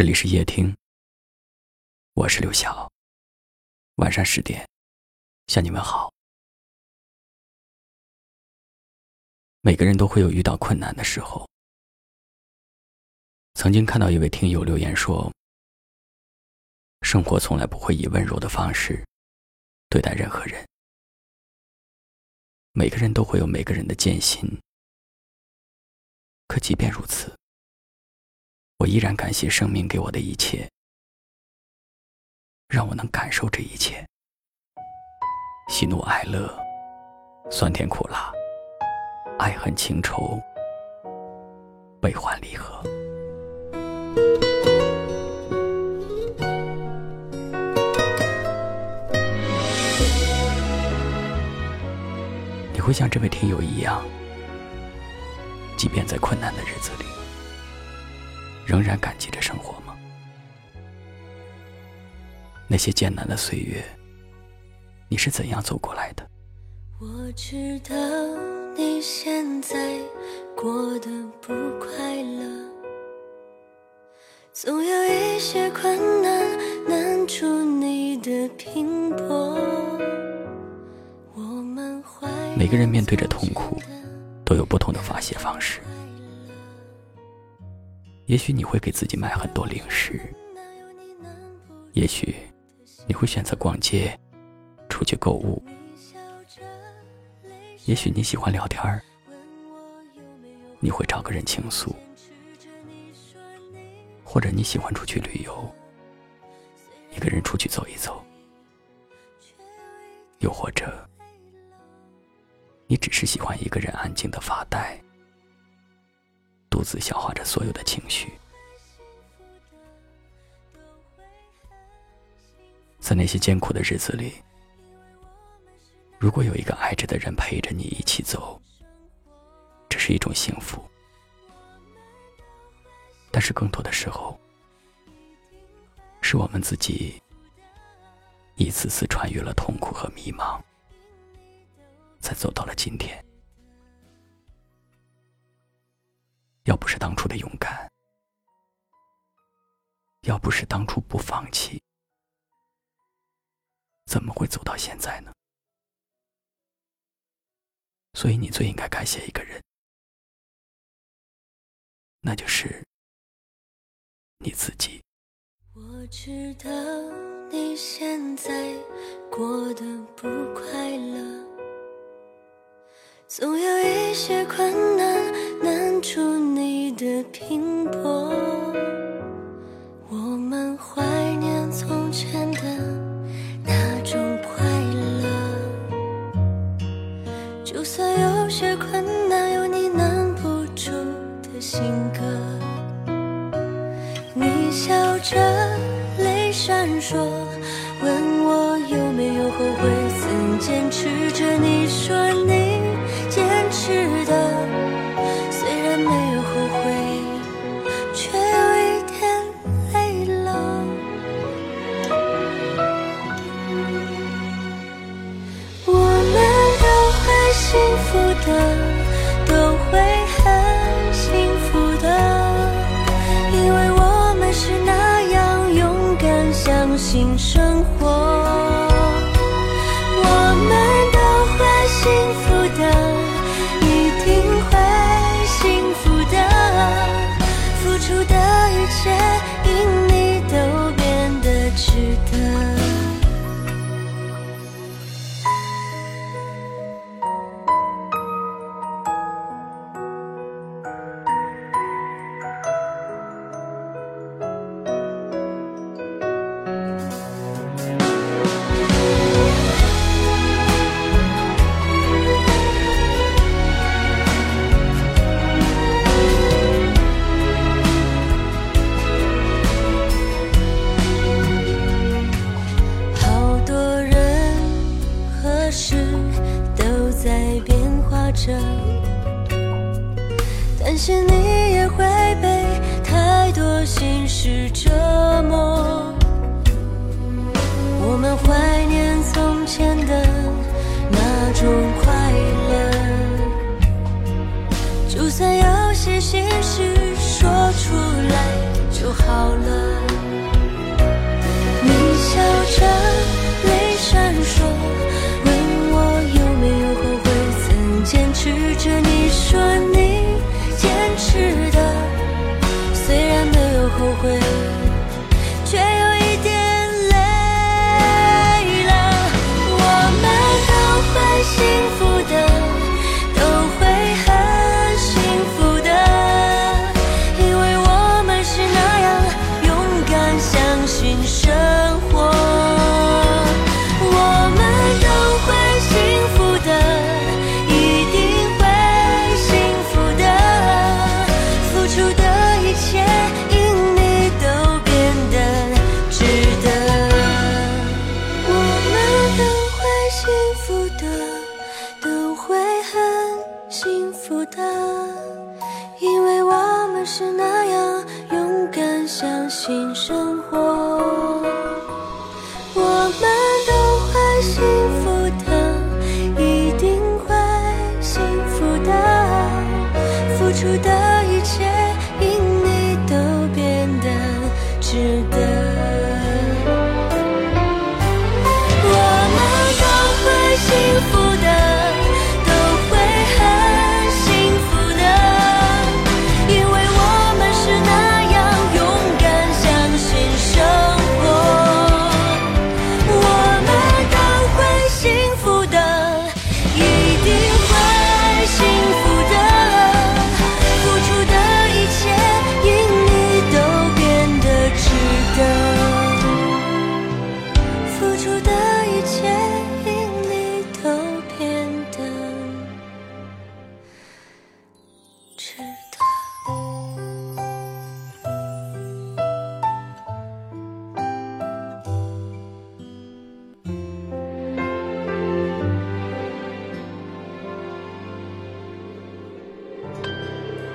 这里是夜听，我是刘晓。晚上十点，向你们好。每个人都会有遇到困难的时候。曾经看到一位听友留言说：“生活从来不会以温柔的方式对待任何人。每个人都会有每个人的艰辛。可即便如此。”我依然感谢生命给我的一切，让我能感受这一切，喜怒哀乐，酸甜苦辣，爱恨情仇，悲欢离合。你会像这位听友一样，即便在困难的日子里。仍然感激着生活吗？那些艰难的岁月，你是怎样走过来的？我知道你现在过得不快乐，总有一些困难难住你的拼搏。我们每个人面对着痛苦，都有不同的发泄方式。也许你会给自己买很多零食，也许你会选择逛街、出去购物，也许你喜欢聊天儿，你会找个人倾诉，或者你喜欢出去旅游，一个人出去走一走，又或者你只是喜欢一个人安静的发呆。独自消化着所有的情绪，在那些艰苦的日子里，如果有一个爱着的人陪着你一起走，这是一种幸福。但是更多的时候，是我们自己一次次穿越了痛苦和迷茫，才走到了今天。要不是当初的勇敢，要不是当初不放弃，怎么会走到现在呢？所以你最应该感谢一个人，那就是你自己。我知道你现在过得不快乐，总有一些困难出你。的拼搏，我们怀念从前的那种快乐。就算有些困难，有你难不住的性格。你笑着，泪闪烁，问我有没有后悔，曾坚持着。你说事都在变化着担心你也会被太多心事折磨我们怀念从新生活。我们都会幸福的，一定会幸福的。付出的一切，因你都变得值得。我们都会幸福的，都会很幸福的，因为我们是那样勇敢，相信生活。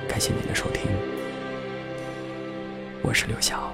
感谢您的收听，我是刘晓。